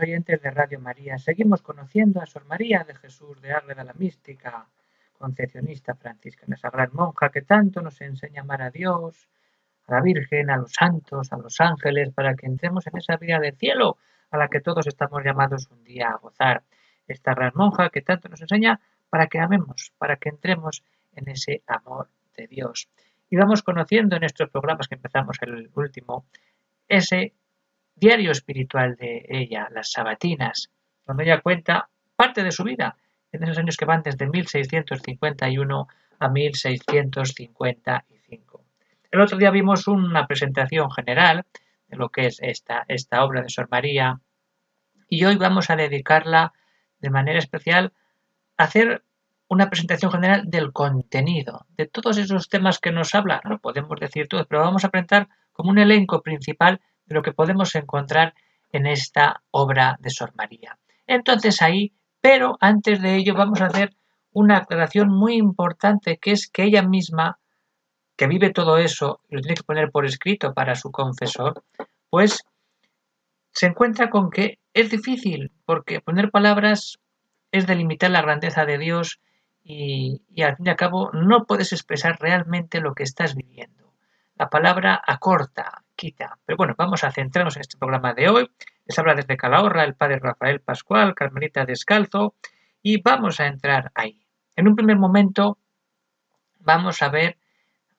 Oyentes de Radio María, seguimos conociendo a Sor María de Jesús de Ágreda, la mística concepcionista franciscana, esa gran monja que tanto nos enseña a amar a Dios, a la Virgen, a los santos, a los ángeles, para que entremos en esa vida de cielo a la que todos estamos llamados un día a gozar. Esta gran monja que tanto nos enseña para que amemos, para que entremos en ese amor de Dios. Y vamos conociendo en estos programas que empezamos el último, ese diario espiritual de ella, las sabatinas, donde ella cuenta parte de su vida en esos años que van desde 1651 a 1655. El otro día vimos una presentación general de lo que es esta, esta obra de Sor María y hoy vamos a dedicarla de manera especial a hacer una presentación general del contenido, de todos esos temas que nos habla, no podemos decir todos, pero vamos a presentar como un elenco principal de lo que podemos encontrar en esta obra de Sor María. Entonces ahí, pero antes de ello vamos a hacer una aclaración muy importante que es que ella misma, que vive todo eso lo tiene que poner por escrito para su confesor, pues se encuentra con que es difícil, porque poner palabras es delimitar la grandeza de Dios y, y al fin y al cabo no puedes expresar realmente lo que estás viviendo. La palabra acorta, quita. Pero bueno, vamos a centrarnos en este programa de hoy. Les habla desde Calahorra el padre Rafael Pascual, Carmelita Descalzo, y vamos a entrar ahí. En un primer momento vamos a ver,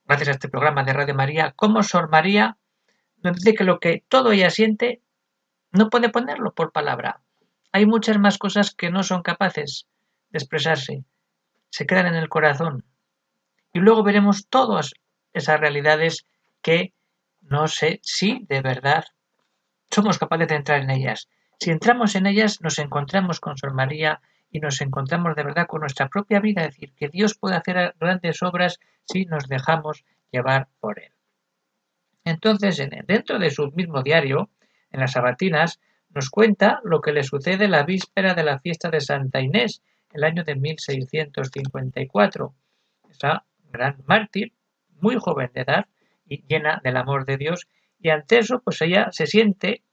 gracias a este programa de Radio María, cómo Sor María nos dice que lo que todo ella siente no puede ponerlo por palabra. Hay muchas más cosas que no son capaces de expresarse, se quedan en el corazón. Y luego veremos todas esas realidades que no sé si de verdad somos capaces de entrar en ellas. Si entramos en ellas, nos encontramos con Sor María y nos encontramos de verdad con nuestra propia vida, es decir, que Dios puede hacer grandes obras si nos dejamos llevar por Él. Entonces, dentro de su mismo diario, en las Sabatinas, nos cuenta lo que le sucede la víspera de la fiesta de Santa Inés, el año de 1654. Esa gran mártir, muy joven de edad, llena del amor de Dios y ante eso pues ella se siente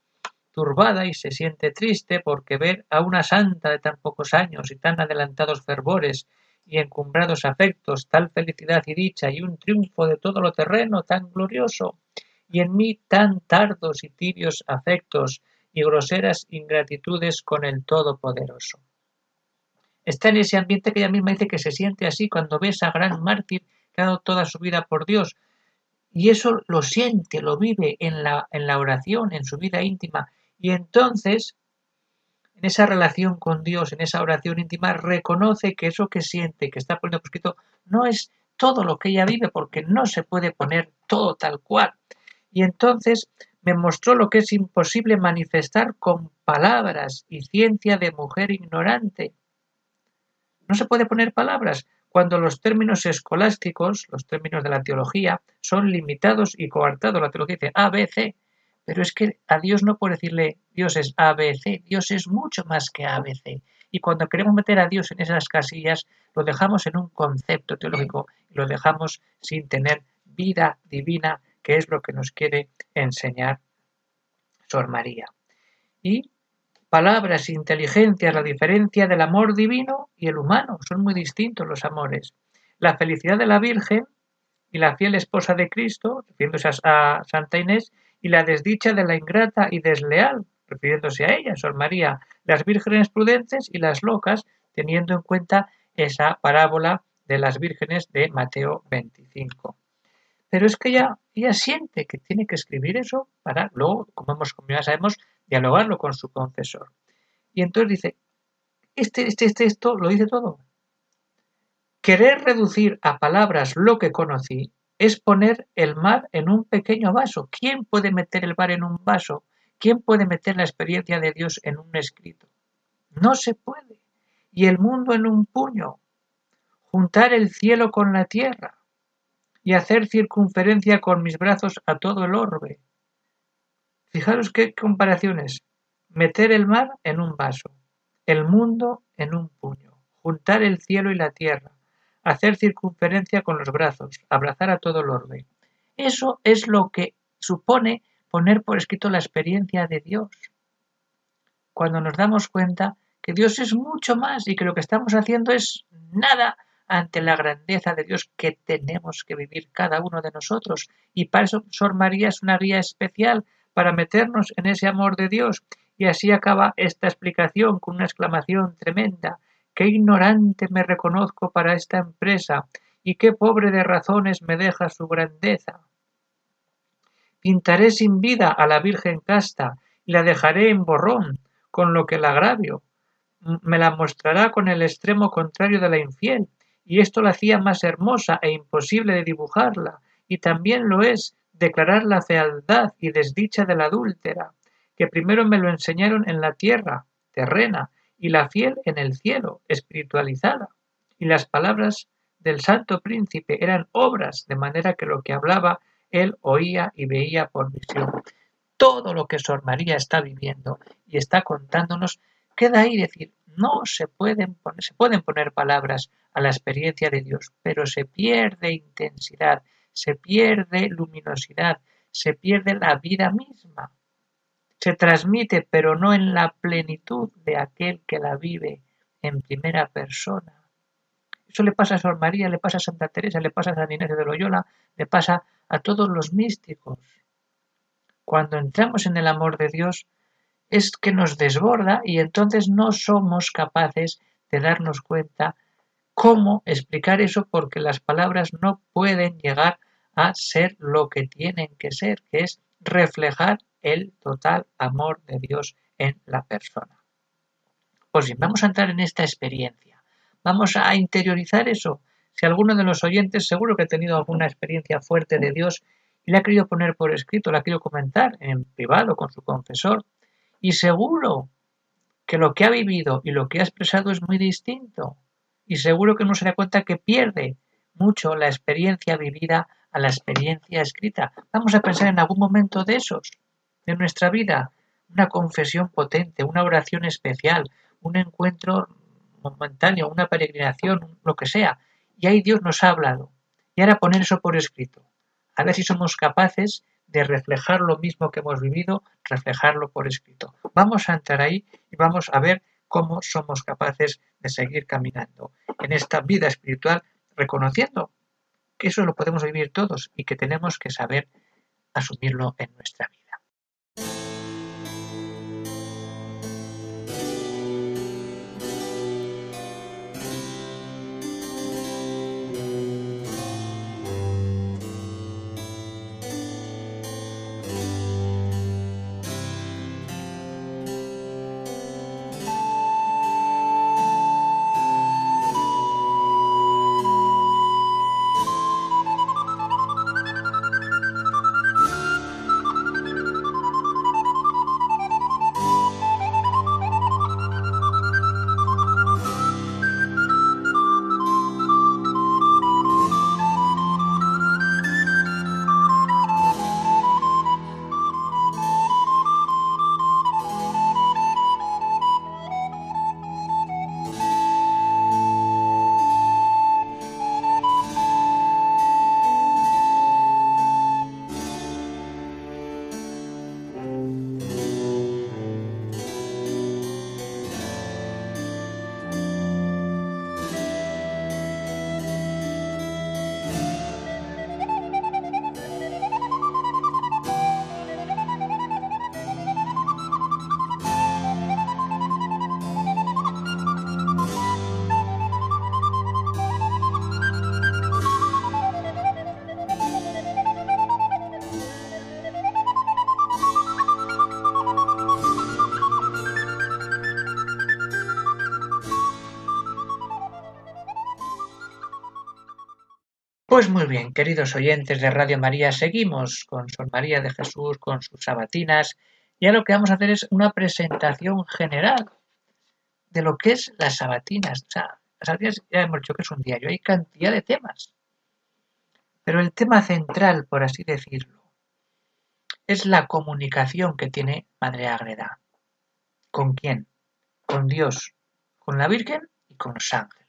turbada y se siente triste porque ver a una santa de tan pocos años y tan adelantados fervores y encumbrados afectos, tal felicidad y dicha y un triunfo de todo lo terreno tan glorioso, y en mí tan tardos y tibios afectos y groseras ingratitudes con el Todopoderoso. Está en ese ambiente que ella misma dice que se siente así cuando ve a esa gran mártir que ha dado toda su vida por Dios, y eso lo siente, lo vive en la, en la oración, en su vida íntima. Y entonces, en esa relación con Dios, en esa oración íntima, reconoce que eso que siente, que está poniendo por escrito, no es todo lo que ella vive, porque no se puede poner todo tal cual. Y entonces me mostró lo que es imposible manifestar con palabras y ciencia de mujer ignorante. No se puede poner palabras, cuando los términos escolásticos, los términos de la teología, son limitados y coartados. La teología dice A, B, C, pero es que a Dios no puede decirle Dios es A, B, C, Dios es mucho más que A, B, C. Y cuando queremos meter a Dios en esas casillas, lo dejamos en un concepto teológico y lo dejamos sin tener vida divina, que es lo que nos quiere enseñar Sor María. Y palabras, inteligencia, la diferencia del amor divino y el humano. Son muy distintos los amores. La felicidad de la Virgen y la fiel esposa de Cristo, refiriéndose a Santa Inés, y la desdicha de la ingrata y desleal, refiriéndose a ella, Sor María, las vírgenes prudentes y las locas, teniendo en cuenta esa parábola de las vírgenes de Mateo 25. Pero es que ella, ella siente que tiene que escribir eso para luego, como, hemos, como ya sabemos, dialogarlo con su confesor. Y entonces dice, este, este, este, esto lo dice todo. Querer reducir a palabras lo que conocí es poner el mar en un pequeño vaso. ¿Quién puede meter el mar en un vaso? ¿Quién puede meter la experiencia de Dios en un escrito? No se puede. Y el mundo en un puño. Juntar el cielo con la tierra y hacer circunferencia con mis brazos a todo el orbe. Fijaros qué comparaciones. Meter el mar en un vaso, el mundo en un puño, juntar el cielo y la tierra, hacer circunferencia con los brazos, abrazar a todo el orbe. Eso es lo que supone poner por escrito la experiencia de Dios. Cuando nos damos cuenta que Dios es mucho más y que lo que estamos haciendo es nada ante la grandeza de Dios que tenemos que vivir cada uno de nosotros. Y para eso Sor María es una guía especial para meternos en ese amor de Dios. Y así acaba esta explicación con una exclamación tremenda. Qué ignorante me reconozco para esta empresa y qué pobre de razones me deja su grandeza. Pintaré sin vida a la Virgen casta y la dejaré en borrón, con lo que la agravio. Me la mostrará con el extremo contrario de la infiel, y esto la hacía más hermosa e imposible de dibujarla, y también lo es declarar la fealdad y desdicha de la adúltera, que primero me lo enseñaron en la tierra, terrena, y la fiel en el cielo, espiritualizada. Y las palabras del santo príncipe eran obras, de manera que lo que hablaba él oía y veía por visión. Todo lo que Sor María está viviendo y está contándonos queda ahí decir, no se pueden poner, se pueden poner palabras a la experiencia de Dios, pero se pierde intensidad, se pierde luminosidad, se pierde la vida misma. Se transmite, pero no en la plenitud de aquel que la vive en primera persona. Eso le pasa a Sor María, le pasa a Santa Teresa, le pasa a San Inés de Loyola, le pasa a todos los místicos. Cuando entramos en el amor de Dios, es que nos desborda y entonces no somos capaces de darnos cuenta cómo explicar eso porque las palabras no pueden llegar a ser lo que tienen que ser, que es reflejar el total amor de Dios en la persona. Pues bien, vamos a entrar en esta experiencia. Vamos a interiorizar eso. Si alguno de los oyentes seguro que ha tenido alguna experiencia fuerte de Dios y la ha querido poner por escrito, la ha querido comentar en privado con su confesor, y seguro que lo que ha vivido y lo que ha expresado es muy distinto. Y seguro que no se da cuenta que pierde mucho la experiencia vivida a la experiencia escrita. Vamos a pensar en algún momento de esos, de nuestra vida, una confesión potente, una oración especial, un encuentro momentáneo, una peregrinación, lo que sea. Y ahí Dios nos ha hablado. Y ahora poner eso por escrito. A ver si somos capaces de reflejar lo mismo que hemos vivido, reflejarlo por escrito. Vamos a entrar ahí y vamos a ver cómo somos capaces de seguir caminando en esta vida espiritual, reconociendo que eso lo podemos vivir todos y que tenemos que saber asumirlo en nuestra vida. Pues muy bien, queridos oyentes de Radio María, seguimos con Sor María de Jesús, con sus sabatinas, ya lo que vamos a hacer es una presentación general de lo que es las sabatinas. O sea, las sabatinas ya hemos dicho que es un diario, hay cantidad de temas. Pero el tema central, por así decirlo, es la comunicación que tiene Madre Ágreda. ¿Con quién? Con Dios, con la Virgen y con los ángeles.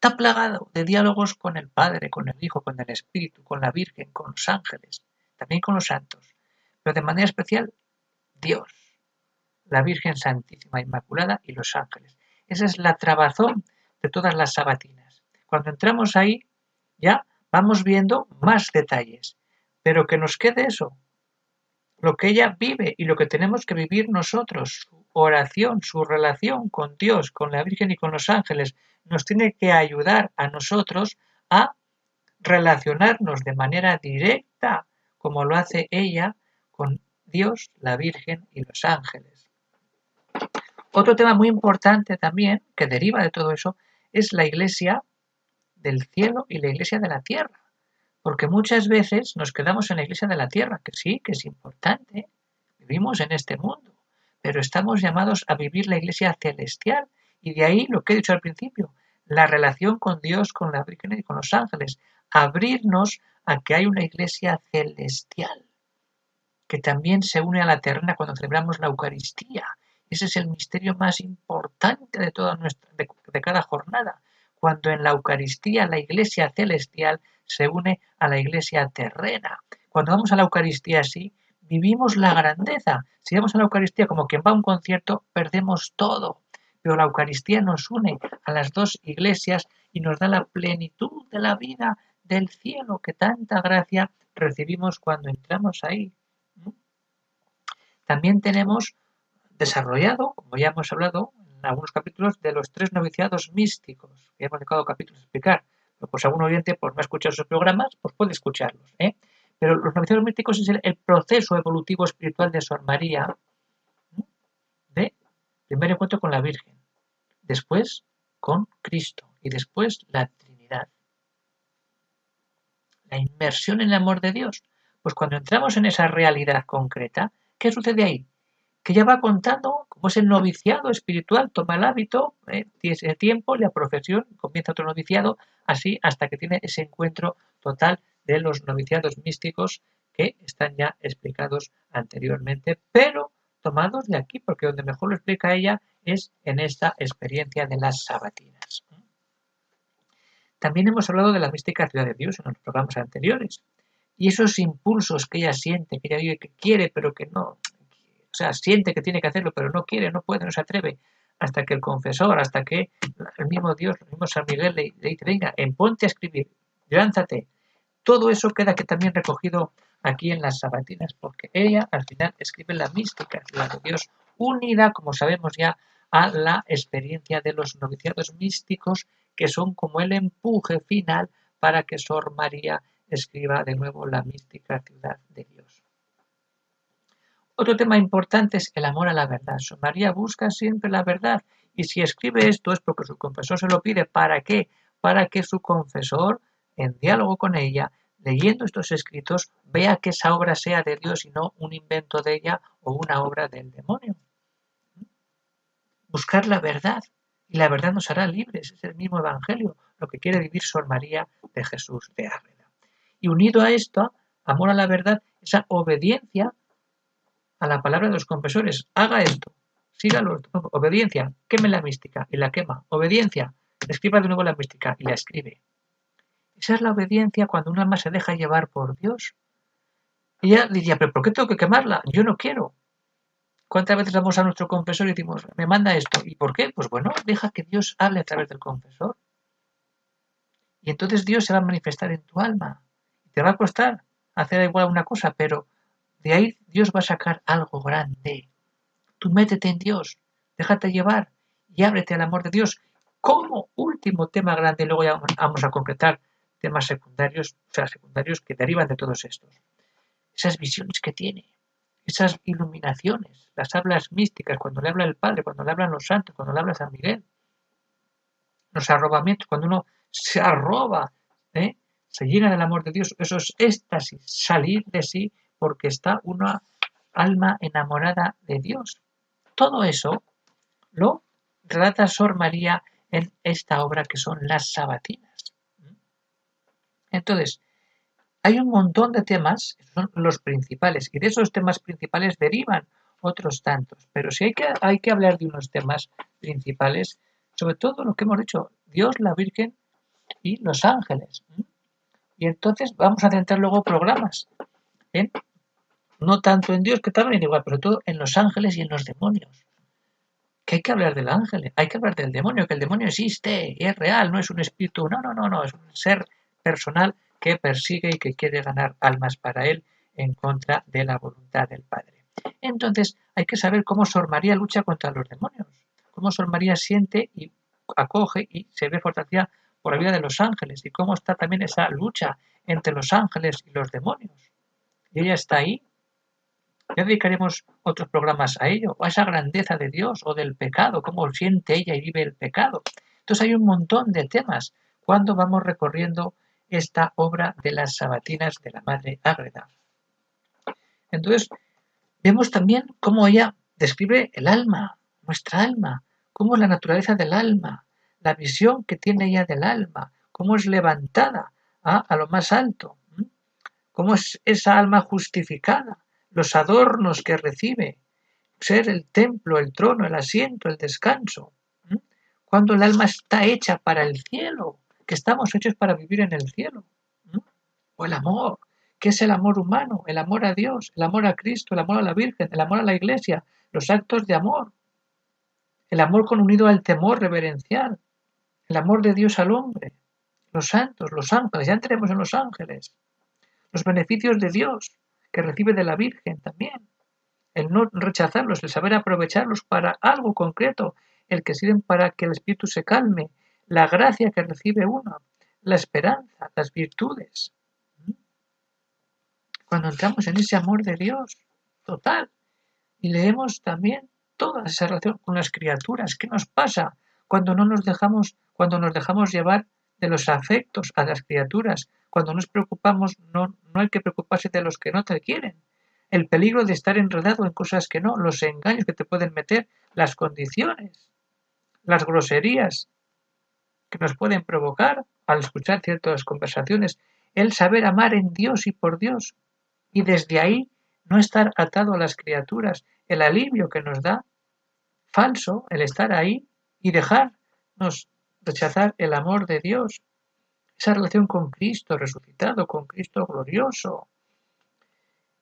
Está plagado de diálogos con el Padre, con el Hijo, con el Espíritu, con la Virgen, con los ángeles, también con los santos, pero de manera especial Dios, la Virgen Santísima Inmaculada y los ángeles. Esa es la trabazón de todas las sabatinas. Cuando entramos ahí, ya vamos viendo más detalles, pero que nos quede eso, lo que ella vive y lo que tenemos que vivir nosotros, su oración, su relación con Dios, con la Virgen y con los ángeles, nos tiene que ayudar a nosotros a relacionarnos de manera directa, como lo hace ella, con Dios, la Virgen y los ángeles. Otro tema muy importante también, que deriva de todo eso, es la iglesia del cielo y la iglesia de la tierra. Porque muchas veces nos quedamos en la iglesia de la tierra, que sí, que es importante, vivimos en este mundo, pero estamos llamados a vivir la iglesia celestial. Y de ahí lo que he dicho al principio, la relación con Dios, con la Virgen y con los ángeles, abrirnos a que hay una iglesia celestial, que también se une a la terrena cuando celebramos la Eucaristía. Ese es el misterio más importante de toda nuestra, de cada jornada, cuando en la Eucaristía la iglesia celestial se une a la iglesia terrena. Cuando vamos a la Eucaristía así, vivimos la grandeza. Si vamos a la Eucaristía como quien va a un concierto, perdemos todo. Pero la Eucaristía nos une a las dos iglesias y nos da la plenitud de la vida del cielo que tanta gracia recibimos cuando entramos ahí. También tenemos desarrollado, como ya hemos hablado algunos capítulos, de los tres noviciados místicos, que hemos dedicado capítulos a explicar. Pero pues algún oyente por no escuchar esos programas, pues puede escucharlos. ¿eh? Pero los noviciados místicos es el, proceso evolutivo espiritual de Sor María, de primer encuentro con la Virgen, después con Cristo y después la Trinidad. La inmersión en el amor de Dios. Pues cuando entramos en esa realidad concreta, ¿qué sucede ahí? Que ya va contando cómo es el noviciado espiritual, toma el hábito, eh, tiene ese tiempo, la profesión, comienza otro noviciado, así hasta que tiene ese encuentro total de los noviciados místicos que están ya explicados anteriormente, pero tomados de aquí, porque donde mejor lo explica ella es en esta experiencia de las sabatinas. También hemos hablado de la mística ciudad de Dios en los programas anteriores. Y esos impulsos que ella siente, que ella vive, que quiere, pero que no, o sea, siente que tiene que hacerlo, pero no quiere, no puede, no se atreve, hasta que el confesor, hasta que el mismo Dios, el mismo San Miguel le, dice, venga, ponte a escribir, lánzate. Todo eso queda que también recogido aquí en las sabatinas, porque ella al final escribe la mística, la de Dios, unida, como sabemos ya, a la experiencia de los noviciados místicos, que son como el empuje final para que Sor María escriba de nuevo la mística ciudad de Dios. Otro tema importante es el amor a la verdad. Su María busca siempre la verdad y si escribe esto es porque su confesor se lo pide. ¿Para qué? Para que su confesor, en diálogo con ella, leyendo estos escritos, vea que esa obra sea de Dios y no un invento de ella o una obra del demonio. Buscar la verdad y la verdad nos hará libres. Es el mismo Evangelio, lo que quiere vivir Sor María de Jesús de Árreda. Y unido a esto, amor a la verdad, esa obediencia a la palabra de los confesores, haga esto, sígalo, obediencia, queme la mística y la quema, obediencia, escriba de nuevo la mística y la escribe. Esa es la obediencia cuando un alma se deja llevar por Dios. Ella diría, pero ¿por qué tengo que quemarla? Yo no quiero. ¿Cuántas veces vamos a nuestro confesor y decimos, me manda esto? ¿Y por qué? Pues bueno, deja que Dios hable a través del confesor. Y entonces Dios se va a manifestar en tu alma. Te va a costar hacer igual una cosa, pero de ahí Dios va a sacar algo grande. Tú métete en Dios, déjate llevar y ábrete al amor de Dios. Como último tema grande, luego ya vamos a concretar temas secundarios, o sea, secundarios que derivan de todos estos. Esas visiones que tiene, esas iluminaciones, las hablas místicas, cuando le habla el Padre, cuando le hablan los santos, cuando le habla San Miguel, los arrobamientos, cuando uno se arroba, ¿eh? se llena del amor de Dios, eso es éxtasis, salir de sí porque está uno alma enamorada de Dios. Todo eso lo relata Sor María en esta obra que son las sabatinas. Entonces, hay un montón de temas, son los principales, y de esos temas principales derivan otros tantos. Pero si hay que, hay que hablar de unos temas principales, sobre todo lo que hemos dicho, Dios, la Virgen y los ángeles. Y entonces vamos a centrar luego programas en, no tanto en Dios, que también igual, pero todo en los ángeles y en los demonios. Que hay que hablar del ángel, hay que hablar del demonio, que el demonio existe y es real, no es un espíritu, no, no, no, no, es un ser personal que persigue y que quiere ganar almas para él en contra de la voluntad del Padre. Entonces hay que saber cómo Sor María lucha contra los demonios, cómo Sor María siente y acoge y se ve fortalecida por la vida de los ángeles y cómo está también esa lucha entre los ángeles y los demonios. Y ella está ahí. Ya dedicaremos otros programas a ello, a esa grandeza de Dios o del pecado, cómo siente ella y vive el pecado. Entonces hay un montón de temas. Cuando vamos recorriendo esta obra de las sabatinas de la Madre Ágreda. Entonces, vemos también cómo ella describe el alma, nuestra alma, cómo es la naturaleza del alma, la visión que tiene ella del alma, cómo es levantada a lo más alto, cómo es esa alma justificada, los adornos que recibe, ser el templo, el trono, el asiento, el descanso, cuando el alma está hecha para el cielo, que estamos hechos para vivir en el cielo, o el amor, que es el amor humano, el amor a Dios, el amor a Cristo, el amor a la Virgen, el amor a la Iglesia, los actos de amor, el amor con unido al temor reverencial, el amor de Dios al hombre, los santos, los ángeles, ya entremos en los ángeles, los beneficios de Dios que recibe de la Virgen también, el no rechazarlos, el saber aprovecharlos para algo concreto, el que sirven para que el espíritu se calme, la gracia que recibe uno, la esperanza, las virtudes. Cuando entramos en ese amor de Dios total y leemos también toda esa relación con las criaturas, ¿qué nos pasa cuando no nos dejamos, cuando nos dejamos llevar de los afectos a las criaturas, cuando nos preocupamos, no, no hay que preocuparse de los que no te quieren. El peligro de estar enredado en cosas que no, los engaños que te pueden meter, las condiciones, las groserías que nos pueden provocar al escuchar ciertas conversaciones, el saber amar en Dios y por Dios, y desde ahí no estar atado a las criaturas, el alivio que nos da, falso, el estar ahí y dejarnos rechazar el amor de Dios, esa relación con Cristo resucitado, con Cristo glorioso,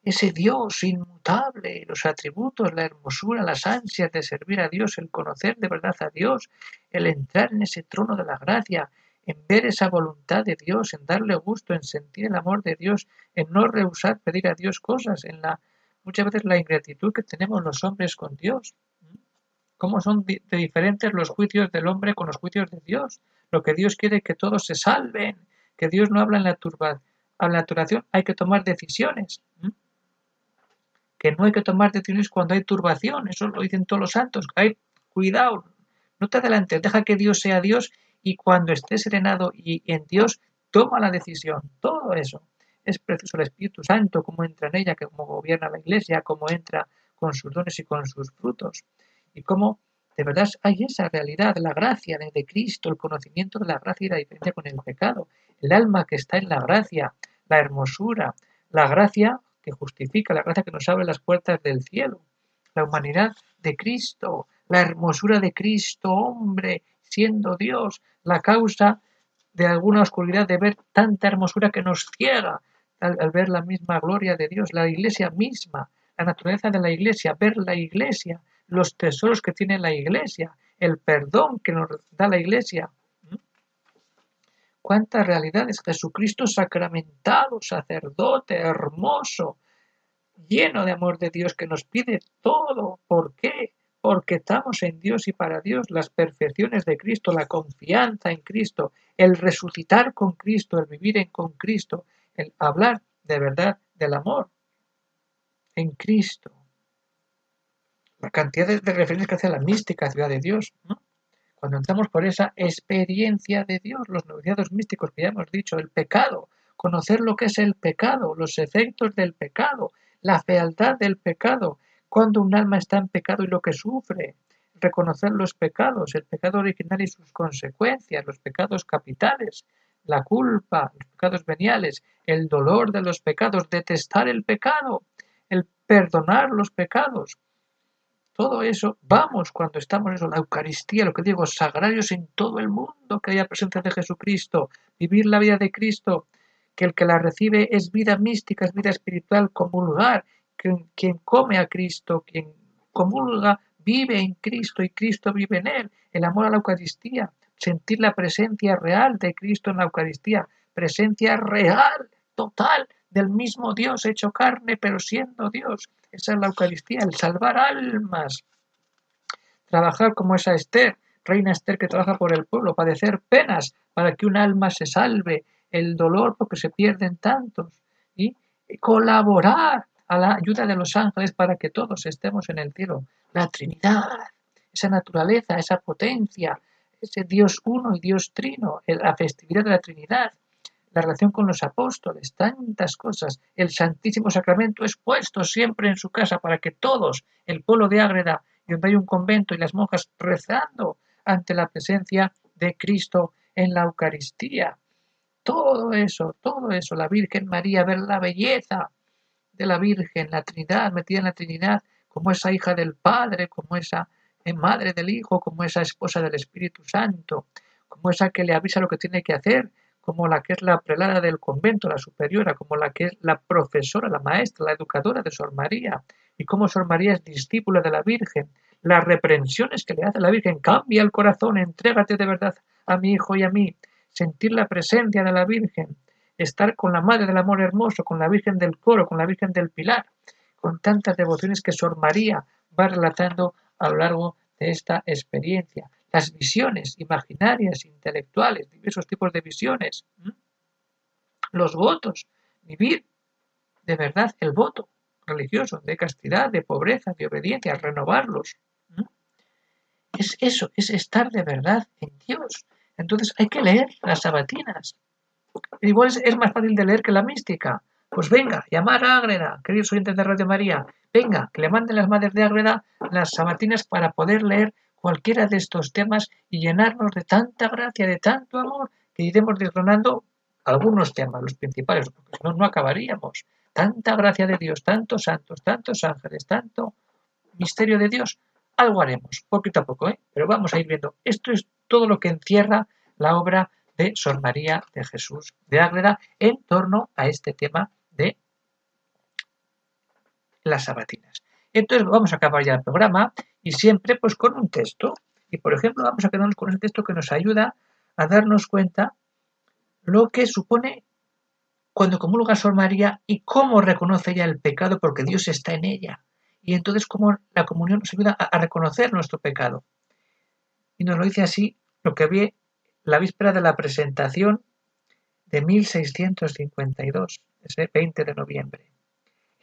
ese Dios inmutable, los atributos, la hermosura, las ansias de servir a Dios, el conocer de verdad a Dios, el entrar en ese trono de la gracia, en ver esa voluntad de Dios, en darle gusto, en sentir el amor de Dios, en no rehusar pedir a Dios cosas, en la muchas veces la ingratitud que tenemos los hombres con Dios. ¿Cómo son de diferentes los juicios del hombre con los juicios de Dios? Lo que Dios quiere es que todos se salven, que Dios no habla en la turba, a la turbación hay que tomar decisiones. Que no hay que tomar decisiones cuando hay turbación, eso lo dicen todos los santos. Hay cuidado, no te adelantes, deja que Dios sea Dios y cuando estés serenado y en Dios, toma la decisión. Todo eso es precioso el Espíritu Santo, cómo entra en ella, cómo gobierna la Iglesia, cómo entra con sus dones y con sus frutos. Y cómo de verdad hay esa realidad, la gracia de Cristo, el conocimiento de la gracia y la diferencia con el pecado, el alma que está en la gracia, la hermosura, la gracia que justifica, la gracia que nos abre las puertas del cielo, la humanidad de Cristo, la hermosura de Cristo, hombre, siendo Dios, la causa de alguna oscuridad de ver tanta hermosura que nos ciega al, al, ver la misma gloria de Dios, la iglesia misma, la naturaleza de la iglesia, ver la iglesia, los tesoros que tiene la iglesia, el perdón que nos da la iglesia. ¿Mm? Cuántas realidades, Jesucristo sacramentado, sacerdote, hermoso, lleno de amor de Dios, que nos pide todo. ¿Por qué? Porque estamos en Dios y para Dios, las perfecciones de Cristo, la confianza en Cristo, el resucitar con Cristo, el vivir en con Cristo, el hablar de verdad del amor en Cristo la cantidad de, referencias que hace la mística ciudad de Dios. Cuando entramos por esa experiencia de Dios, los noviciados místicos que ya hemos dicho, el pecado, conocer lo que es el pecado, los efectos del pecado, la fealdad del pecado, cuando un alma está en pecado y lo que sufre, reconocer los pecados, el pecado original y sus consecuencias, los pecados capitales, la culpa, los pecados veniales, el dolor de los pecados, detestar el pecado, el perdonar los pecados. Todo eso, vamos cuando estamos en la Eucaristía, lo que digo, sagrarios en todo el mundo, que haya presencia de Jesucristo, vivir la vida de Cristo, que el que la recibe es vida mística, es vida espiritual, comulgar, quien, quien come a Cristo, quien comulga, vive en Cristo y Cristo vive en él, el amor a la Eucaristía, sentir la presencia real de Cristo en la Eucaristía, presencia real, total, del mismo Dios hecho carne, pero siendo Dios. Esa es la Eucaristía, el salvar almas. Trabajar como esa Esther, reina Esther que trabaja por el pueblo, padecer penas para que un alma se salve, el dolor porque se pierden tantos, y colaborar a la ayuda de los ángeles para que todos estemos en el cielo. La Trinidad, esa naturaleza, esa potencia, ese Dios uno y Dios trino, la festividad de la Trinidad, la relación con los apóstoles, tantas cosas. El Santísimo Sacramento es puesto siempre en su casa para que todos, el pueblo de Ágreda, y donde hay un convento y las monjas rezando ante la presencia de Cristo en la Eucaristía. Todo eso, todo eso, la Virgen María, ver la belleza de la Virgen, la Trinidad, metida en la Trinidad, como esa hija del Padre, como esa eh, madre del Hijo, como esa esposa del Espíritu Santo, como esa que le avisa lo que tiene que hacer, como la que es la prelada del convento, la superiora, como la que es la profesora, la maestra, la educadora de Sor María, y como Sor María es discípula de la Virgen, las reprensiones que le hace la Virgen, cambia el corazón, entrégate de verdad a mi hijo y a mí, sentir la presencia de la Virgen, estar con la Madre del Amor Hermoso, con la Virgen del Coro, con la Virgen del Pilar, con tantas devociones que Sor María va relatando a lo largo de esta experiencia. Las visiones imaginarias, intelectuales, diversos tipos de visiones. Los votos, vivir de verdad el voto religioso, de castidad, de pobreza, de obediencia, renovarlos. Es eso, es estar de verdad en Dios. Entonces hay que leer las sabatinas. Igual es, más fácil de leer que la mística. Pues venga, llamar a Ágreda, queridos oyentes de Radio María, venga, que le manden las madres de Ágreda las sabatinas para poder leer cualquiera de estos temas y llenarnos de tanta gracia, de tanto amor, que iremos desgranando algunos temas, los principales, porque no, no acabaríamos. Tanta gracia de Dios, tantos santos, tantos ángeles, tanto misterio de Dios, algo haremos, poquito a poco, ¿eh? pero vamos a ir viendo. Esto es todo lo que encierra la obra de Sor María de Jesús de Ágreda en torno a este tema de las sabatinas. Entonces vamos a acabar ya el programa y siempre pues con un texto. Y por ejemplo vamos a quedarnos con ese texto que nos ayuda a darnos cuenta lo que supone cuando comulga Sor María y cómo reconoce ella el pecado porque Dios está en ella. Y entonces cómo la comunión nos ayuda a, reconocer nuestro pecado. Y nos lo dice así lo que vi la víspera de la presentación de 1652, ese 20 de noviembre.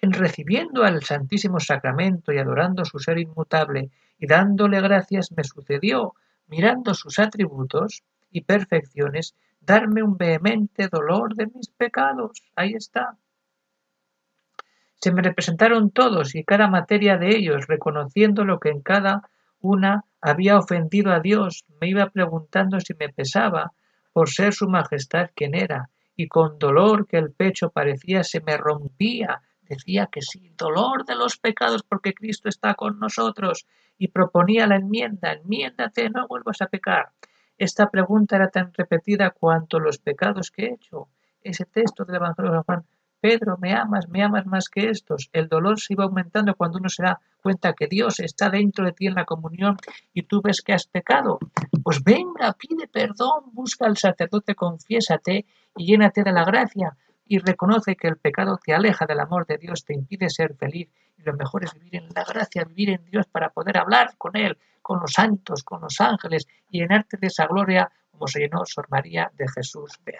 En recibiendo al Santísimo Sacramento y adorando su ser inmutable y dándole gracias, me sucedió, mirando sus atributos y perfecciones, darme un vehemente dolor de mis pecados. Ahí está. Se me representaron todos y cada materia de ellos, reconociendo lo que en cada una había ofendido a Dios, me iba preguntando si me pesaba por ser su majestad quien era, y con dolor que el pecho parecía se me rompía, decía que sí, dolor de los pecados porque Cristo está con nosotros, y proponía la enmienda, enmiéndate, no vuelvas a pecar. Esta pregunta era tan repetida cuanto los pecados que he hecho. Ese texto del Evangelio de Juan Pedro, me amas, me amas más que estos. El dolor se iba aumentando cuando uno se da cuenta que Dios está dentro de ti en la comunión y tú ves que has pecado. Pues venga, pide perdón, busca al sacerdote, confiésate y llénate de la gracia y reconoce que el pecado te aleja del amor de Dios, te impide ser feliz y lo mejor es vivir en la gracia, vivir en Dios para poder hablar con Él, con los santos, con los ángeles y llenarte de esa gloria como se llenó Sor María de Jesús de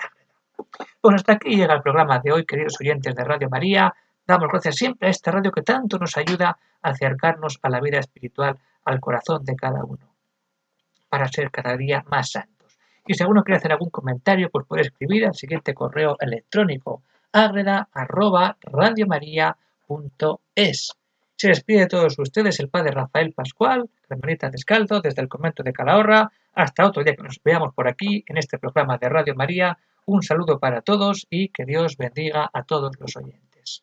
pues hasta aquí llega el programa de hoy, queridos oyentes de Radio María. Damos gracias siempre a esta radio que tanto nos ayuda a acercarnos a la vida espiritual, al corazón de cada uno, para ser cada día más santos. Y si alguno quiere hacer algún comentario, pues puede escribir al siguiente correo electrónico agreda arroba radiomaria Se despide de todos ustedes el padre Rafael Pascual, hermanita Descalzo, desde el convento de Calahorra. Hasta otro día que nos veamos por aquí en este programa de Radio María. Un saludo para todos y que Dios bendiga a todos los oyentes.